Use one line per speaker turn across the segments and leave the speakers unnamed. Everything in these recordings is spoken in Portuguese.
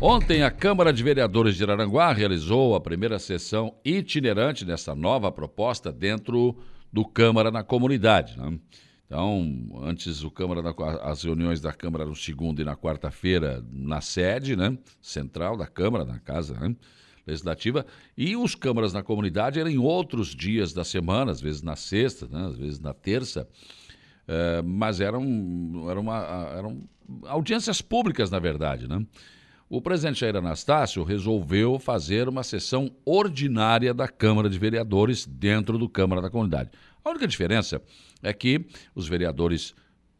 Ontem, a Câmara de Vereadores de Araranguá realizou a primeira sessão itinerante dessa nova proposta dentro do Câmara na comunidade. Né? Então, antes o Câmara, as reuniões da Câmara no segundo e na quarta-feira na sede, né, central da Câmara, na casa né, legislativa, e os câmaras na comunidade eram em outros dias da semana, às vezes na sexta, né, às vezes na terça, é, mas eram, eram, uma, eram audiências públicas, na verdade, né? O presidente Jair Anastácio resolveu fazer uma sessão ordinária da Câmara de Vereadores dentro do Câmara da Comunidade. A única diferença é que os vereadores,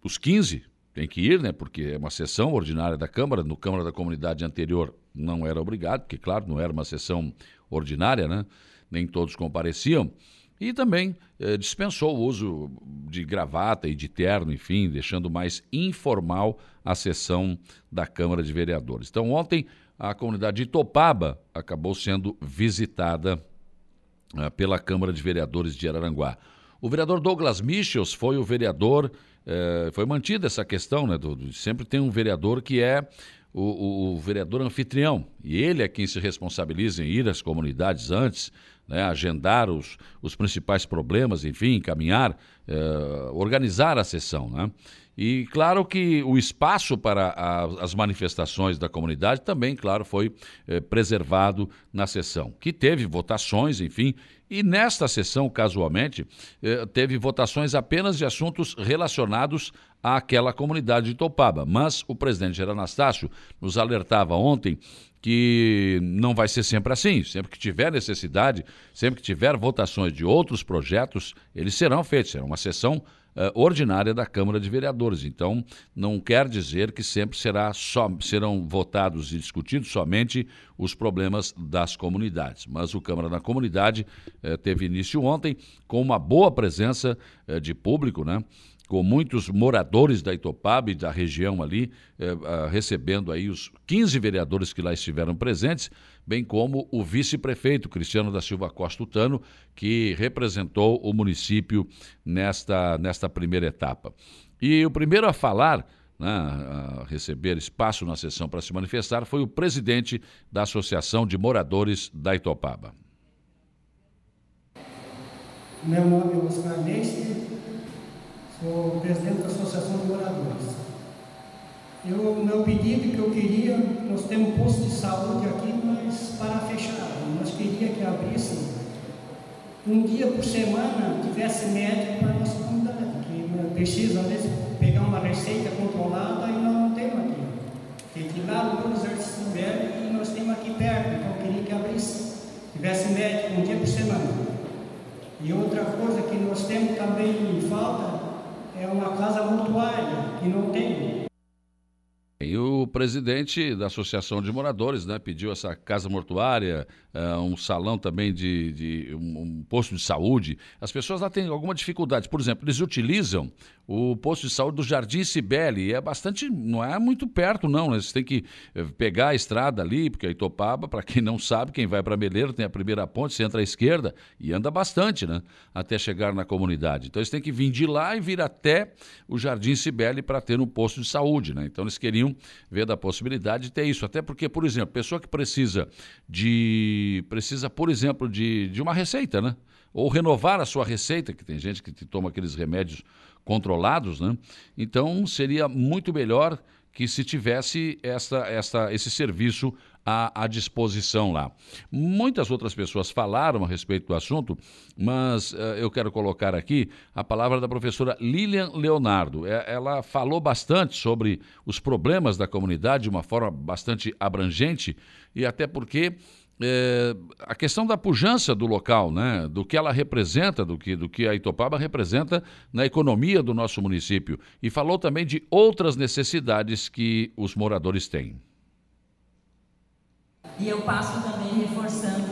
os 15, têm que ir, né? Porque é uma sessão ordinária da Câmara. No Câmara da Comunidade anterior não era obrigado, porque, claro, não era uma sessão ordinária, né? Nem todos compareciam. E também eh, dispensou o uso de gravata e de terno, enfim, deixando mais informal a sessão da Câmara de Vereadores. Então, ontem, a comunidade de Itopaba acabou sendo visitada eh, pela Câmara de Vereadores de Araranguá. O vereador Douglas Michels foi o vereador, eh, foi mantida essa questão, né? Do, sempre tem um vereador que é o, o, o, vereador anfitrião, e ele é quem se responsabiliza em ir às comunidades antes, né, agendar os, os principais problemas, enfim, encaminhar, eh, organizar a sessão. Né? E claro que o espaço para a, as manifestações da comunidade também, claro, foi eh, preservado na sessão, que teve votações, enfim, e nesta sessão, casualmente, eh, teve votações apenas de assuntos relacionados àquela comunidade de Topaba. Mas o presidente Gerardo Anastácio nos alertava ontem que não vai ser sempre assim. Sempre que tiver necessidade, sempre que tiver votações de outros projetos, eles serão feitos. Será uma sessão uh, ordinária da Câmara de Vereadores. Então, não quer dizer que sempre será só, serão votados e discutidos somente os problemas das comunidades. Mas o Câmara da Comunidade uh, teve início ontem com uma boa presença uh, de público, né? Com muitos moradores da Itopaba e da região ali, eh, ah, recebendo aí os 15 vereadores que lá estiveram presentes, bem como o vice-prefeito Cristiano da Silva Costa Utano, que representou o município nesta, nesta primeira etapa. E o primeiro a falar, né, a receber espaço na sessão para se manifestar, foi o presidente da Associação de Moradores da Itopaba.
Meu nome é Oscar Nestor, sou presidente da Associação de Moradores. O meu pedido que eu queria, nós temos um posto de saúde aqui, mas para fechar. Nós queríamos que abrisse um dia por semana, tivesse médico para a nossa comunidade, que precisa, às vezes, pegar uma receita controlada e não temos aqui. Tem que ir lá no exército velho e nós temos aqui perto, então eu queria que abrisse, tivesse médico um dia por semana. E outra coisa que nós temos também em falta é uma casa mortuária que não tem.
Presidente da Associação de Moradores né, pediu essa casa mortuária, uh, um salão também de, de um, um, posto de saúde. As pessoas lá têm alguma dificuldade. Por exemplo, eles utilizam o posto de saúde do Jardim Cibele. É bastante, não é muito perto, não. Né? Você tem que eh, pegar a estrada ali, porque a Itopaba, para quem não sabe, quem vai para Meleiro tem a primeira ponte, você entra à esquerda e anda bastante, né? Até chegar na comunidade. Então eles têm que vir de lá e vir até o Jardim Cibele para ter um posto de saúde, né? Então eles queriam ver da possibilidade de ter isso. Até porque, por exemplo, pessoa que precisa de. precisa, por exemplo, de, de uma receita, né? Ou renovar a sua receita, que tem gente que toma aqueles remédios controlados, né? Então seria muito melhor que se tivesse essa, essa, esse serviço à, à, disposição lá. Muitas outras pessoas falaram a respeito do assunto, mas uh, eu quero colocar aqui a palavra da professora Lilian Leonardo. É, ela falou bastante sobre os problemas da comunidade de uma forma bastante abrangente e até porque é, a questão da pujança do local, né, do que ela representa, do que, do que a Itopaba representa na economia do nosso município. E falou também de outras necessidades que os moradores têm.
E eu passo também reforçando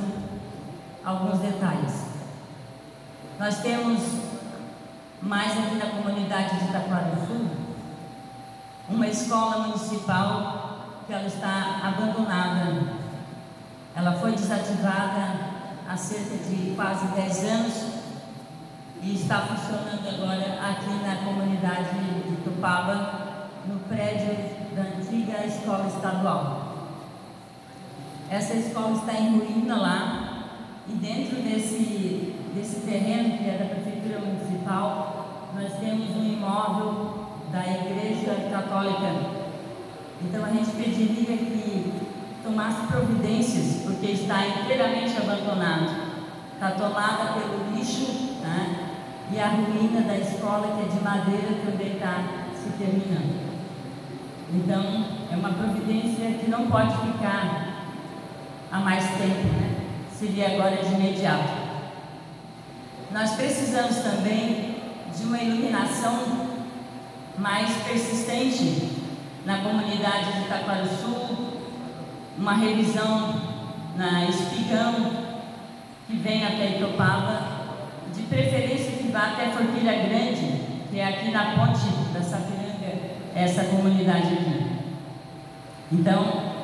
alguns detalhes. Nós temos mais aqui na comunidade de Itaquara do Sul uma escola municipal que ela está abandonada ela foi desativada há cerca de quase 10 anos e está funcionando agora aqui na comunidade de Tupaba, no prédio da antiga escola estadual. Essa escola está em ruína lá e dentro desse, desse terreno que é da Prefeitura Municipal, nós temos um imóvel da Igreja Católica. Então a gente pediria que tomasse providências, porque está inteiramente abandonado. Está tomada pelo lixo né? e a ruína da escola, que é de madeira, também está se terminando. Então, é uma providência que não pode ficar há mais tempo, né? seria agora de imediato. Nós precisamos também de uma iluminação mais persistente na comunidade de Itaquaruçu, uma revisão na Espigão, que vem até Itopava, de preferência que vá até Forquilha Grande, que é aqui na ponte da Sapiranga, essa comunidade aqui. Então,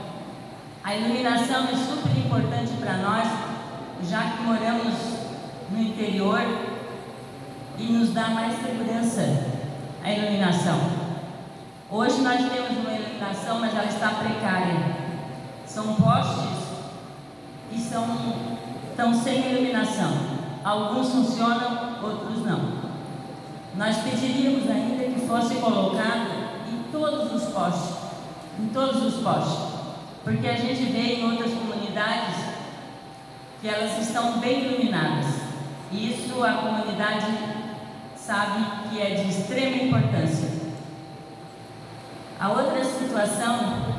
a iluminação é super importante para nós, já que moramos no interior e nos dá mais segurança a iluminação. Hoje nós temos uma iluminação, mas ela está precária. São postes que são, estão sem iluminação. Alguns funcionam, outros não. Nós pediríamos ainda que fosse colocado em todos os postes, em todos os postes, porque a gente vê em outras comunidades que elas estão bem iluminadas. E isso a comunidade sabe que é de extrema importância. A outra situação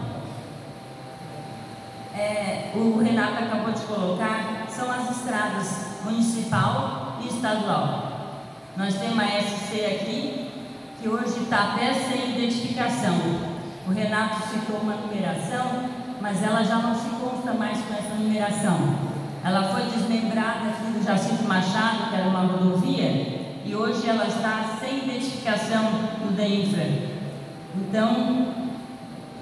é, o Renato acabou de colocar, são as estradas municipal e estadual. Nós temos a SC aqui, que hoje está até sem identificação. O Renato citou uma numeração, mas ela já não se consta mais com essa numeração. Ela foi desmembrada aqui do Jacinto Machado, que era uma rodovia, e hoje ela está sem identificação no DEINFRA. Então,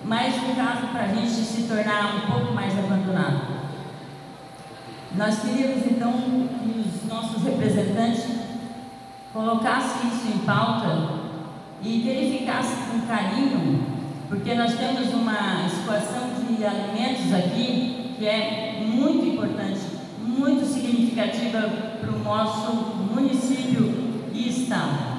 mais um caso para a gente se tornar um pouco mais abandonado. Nós queríamos então que os nossos representantes colocassem isso em pauta e verificassem com carinho, porque nós temos uma situação de alimentos aqui que é muito importante, muito significativa para o nosso município e estado.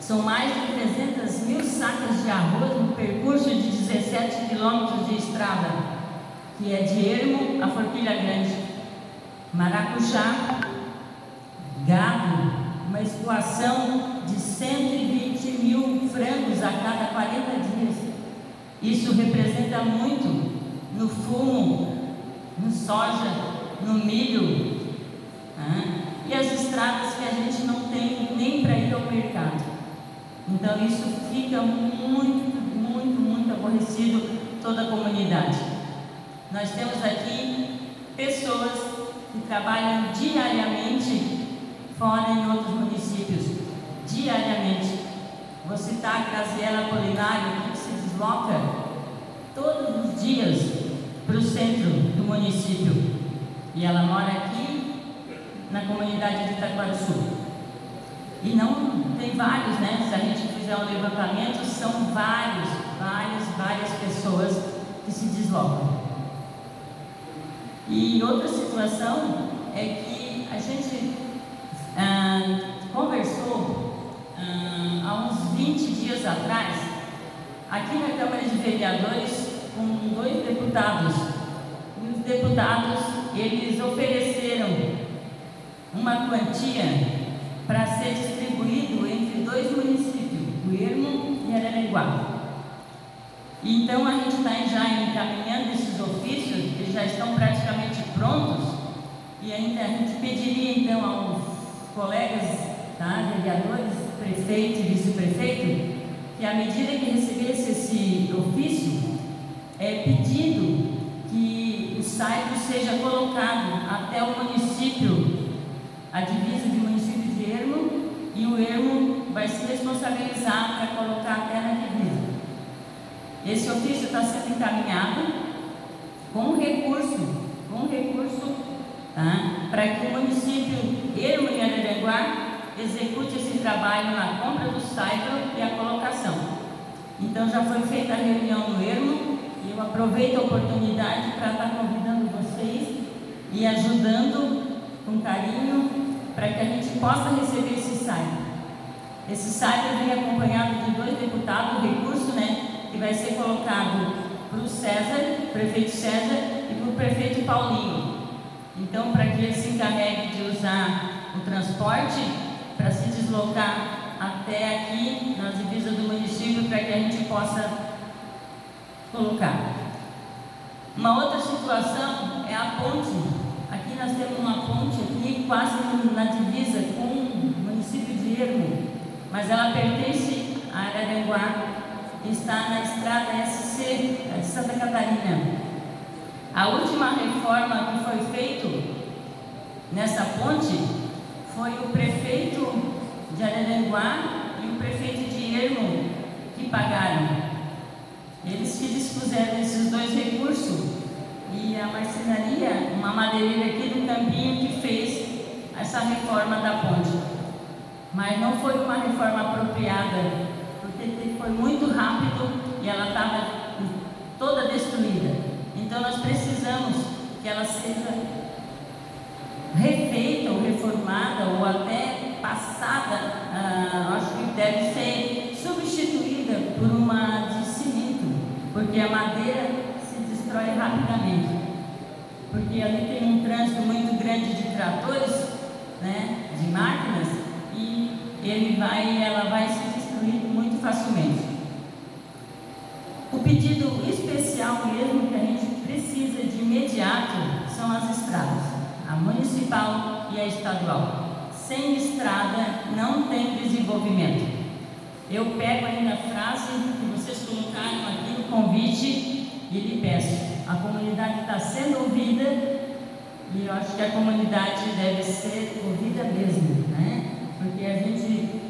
São mais de 300 mil sacas de arroz no percurso de 17 quilômetros de estrada, que é de Ermo a Forquilha Grande. Maracujá, gado, uma escoação de 120 mil frangos a cada 40 dias. Isso representa muito no fumo, no soja, no milho. Né? E as estradas que a gente não tem nem para ir ao mercado. Então isso fica muito, muito, muito aborrecido toda a comunidade. Nós temos aqui pessoas que trabalham diariamente fora em outros municípios. Diariamente. Vou citar a Graziela Polinário, que se desloca dias para o centro do município. E ela mora aqui na comunidade de Itaquaruçu. E não tem vários, né? Se a gente fizer um levantamento, são vários, várias, várias pessoas que se deslocam. E outra situação é que a gente ah, conversou ah, há uns 20 dias atrás, aqui na Câmara de Vereadores, com dois deputados. E os deputados, eles ofereceram uma quantia para ser distribuído entre dois municípios, o Ermo e Araranguá. Então a gente está já encaminhando esses ofícios, eles já estão praticamente prontos, e ainda a gente pediria então aos colegas, tá, vereadores, prefeito e vice-prefeito, que à medida que recebesse esse ofício, é pedido que o site seja colocado até o município, a divisa de município de Ermo, e o Ermo vai se responsabilizar para colocar até na divisa. Esse ofício está sendo encaminhado com recurso, com recurso, tá? para que o município Ermo e Araranguá execute esse trabalho na compra do cyber e a colocação. Então já foi feita a reunião no Ermo, eu aproveito a oportunidade para estar convidando vocês e ajudando com carinho para que a gente possa receber esse SAI. Esse SAI vem acompanhado de dois deputados, o recurso, né, que vai ser colocado para o César, prefeito César, e para o prefeito Paulinho. Então, para que ele se encarregue de usar o transporte para se deslocar até aqui, nas divisas do município, para que a gente possa colocar. Uma outra situação é a ponte. Aqui nós temos uma ponte aqui quase na divisa com o município de Ermo, mas ela pertence a Araranguá, está na estrada SC de Santa Catarina. A última reforma que foi feita nessa ponte foi o prefeito de Araranguá e o prefeito de Ermo que pagaram. Eles que dispuseram esses dois recursos e a marcenaria, uma madeireira aqui do Campinho que fez essa reforma da ponte. Mas não foi uma reforma apropriada, porque foi muito rápido e ela estava toda destruída. Então nós precisamos que ela seja refeita ou reformada ou até passada, ah, acho que deve ser substituída por uma porque a madeira se destrói rapidamente. Porque ali tem um trânsito muito grande de tratores, né, de máquinas, e ele vai, ela vai se destruir muito facilmente. O pedido especial mesmo que a gente precisa de imediato são as estradas, a municipal e a estadual. Sem estrada não tem desenvolvimento. Eu pego ainda a frase que vocês colocaram aqui no convite e lhe peço. A comunidade está sendo ouvida e eu acho que a comunidade deve ser ouvida mesmo, né? Porque a gente,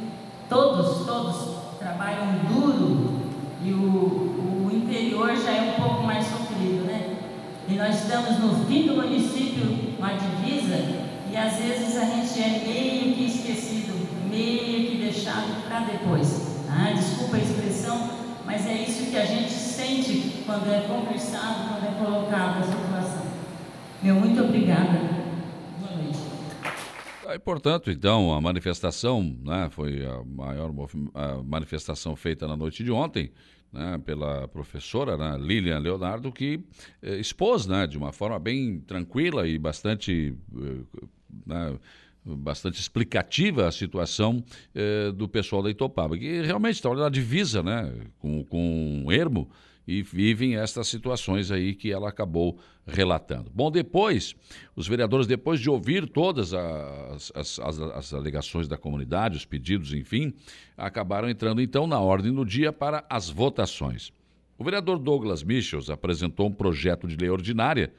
todos, todos trabalham duro e o, o interior já é um pouco mais sofrido, né? E nós estamos no fim do município, uma divisa, e às vezes a gente é meio que esquecido, meio que deixado para depois. Expressão, mas é isso que a gente sente quando é conversado, quando é colocado a situação. Meu muito obrigada. Boa noite.
Portanto, então, a manifestação né, foi a maior a manifestação feita na noite de ontem né, pela professora né, Lilian Leonardo, que eh, expôs né, de uma forma bem tranquila e bastante, eh, né, bastante explicativa a situação eh, do pessoal da Itopaba, que realmente está na divisa né, com, com Ermo e vivem estas situações aí que ela acabou relatando. Bom, depois, os vereadores, depois de ouvir todas as, as, as, as, alegações da comunidade, os pedidos, enfim, acabaram entrando então na ordem do dia para as votações. O vereador Douglas Michels apresentou um projeto de lei ordinária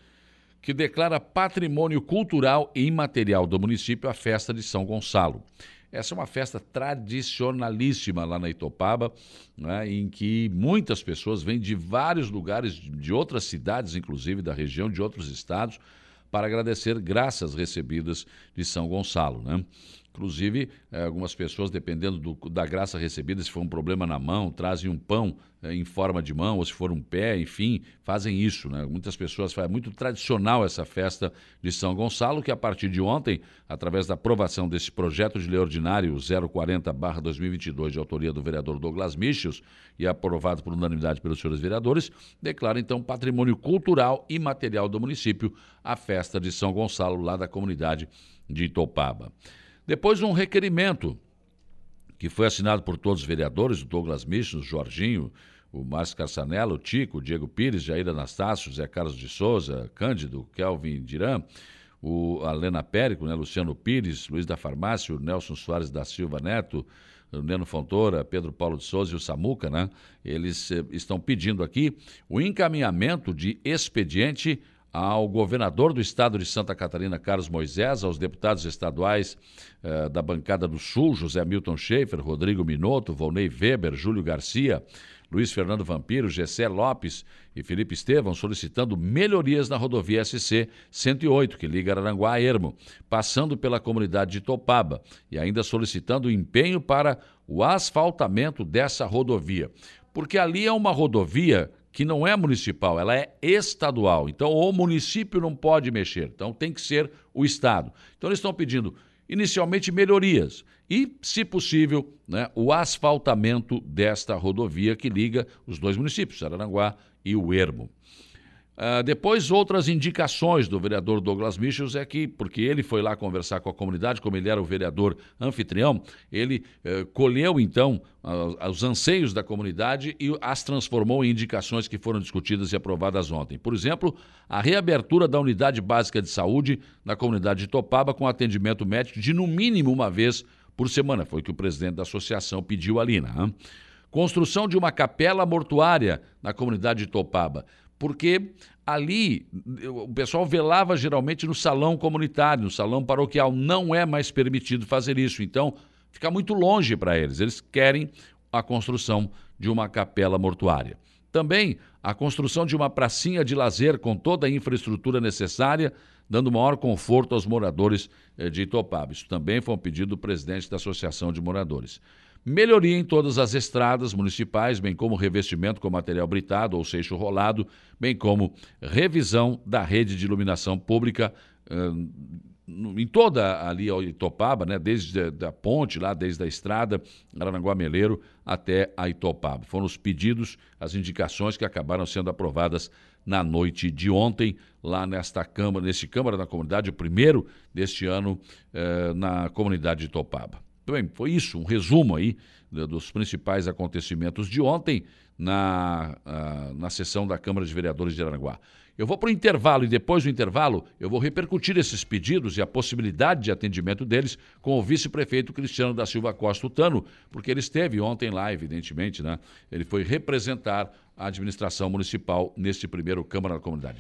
que declara patrimônio cultural e imaterial do município a festa de São Gonçalo. Essa é uma festa tradicionalíssima lá na Itopaba, né, em que muitas pessoas vêm de vários lugares, de outras cidades, inclusive da região, de outros estados, para agradecer graças recebidas de São Gonçalo. Né? Inclusive, eh, algumas pessoas, dependendo do, da graça recebida, se for um problema na mão, trazem um pão em forma de mão, ou se for um pé, enfim, fazem isso. Né? Muitas pessoas fazem muito tradicional essa festa de São Gonçalo, que a partir de ontem, através da aprovação desse projeto de lei ordinário 040-2022, de autoria do vereador Douglas Michels, e aprovado por unanimidade pelos senhores vereadores, declara então patrimônio cultural e material do município a festa de São Gonçalo, lá da comunidade de Itopaba. Depois, um requerimento que foi assinado por todos os vereadores, Douglas Michel, o Jorginho, o Márcio Carçanella, o Tico, o Diego Pires, Jair Anastácio, José Carlos de Souza, Cândido, Kelvin Diran, o Alena Périco, né, Luciano Pires, Luiz da Farmácia, o Nelson Soares da Silva Neto, o Neno Fontoura, Pedro Paulo de Souza e o Samuca, né? Eles eh, estão pedindo aqui o encaminhamento de expediente ao governador do estado de Santa Catarina, Carlos Moisés, aos deputados estaduais eh, da bancada do Sul, José Milton Schaefer, Rodrigo Minotto, Volney Weber, Júlio Garcia, Luiz Fernando Vampiro, Gessé Lopes e Felipe Estevão, solicitando melhorias na rodovia SC 108, que liga Aranguá a Ermo, passando pela comunidade de Topaba, e ainda solicitando empenho para o asfaltamento dessa rodovia. Porque ali é uma rodovia que não é municipal, ela é estadual. Então, o município não pode mexer, então tem que ser o Estado. Então, eles estão pedindo, inicialmente, melhorias e, se possível, né, o asfaltamento desta rodovia que liga os dois municípios, Araranguá e o Ermo. Uh, depois, outras indicações do vereador Douglas Michels é que, porque ele foi lá conversar com a comunidade, como ele era o vereador anfitrião, ele uh, colheu então uh, os anseios da comunidade e as transformou em indicações que foram discutidas e aprovadas ontem. Por exemplo, a reabertura da unidade básica de saúde na comunidade de Topaba com atendimento médico de no mínimo uma vez por semana. Foi o que o presidente da associação pediu ali, né? Construção de uma capela mortuária na comunidade de Topaba porque ali o pessoal velava geralmente no salão comunitário, no salão paroquial. Não é mais permitido fazer isso. Então, fica muito longe para eles. Eles querem a construção de uma capela mortuária. Também a construção de uma pracinha de lazer com toda a infraestrutura necessária, dando maior conforto aos moradores eh, de Itopaba. Isso também foi um pedido do presidente da Associação de Moradores. Melhoria em todas as estradas municipais, bem como revestimento com material britado ou seixo rolado, bem como revisão da rede de iluminação pública em toda ali a Itopaba, né, desde a ponte lá, desde a estrada Aranguá Meleiro até a Itopaba. Foram os pedidos, as indicações que acabaram sendo aprovadas na noite de ontem, lá nesta Câmara, neste Câmara da Comunidade, o primeiro deste ano eh, na comunidade de Itopaba. Bem, foi isso, um resumo aí dos principais acontecimentos de ontem na, uh, na sessão da Câmara de Vereadores de Aranguá. Eu vou para o intervalo e depois do intervalo eu vou repercutir esses pedidos e a possibilidade de atendimento deles com o vice-prefeito Cristiano da Silva Costa Tano, porque ele esteve ontem lá, evidentemente, né? Ele foi representar a administração municipal neste primeiro Câmara da Comunidade.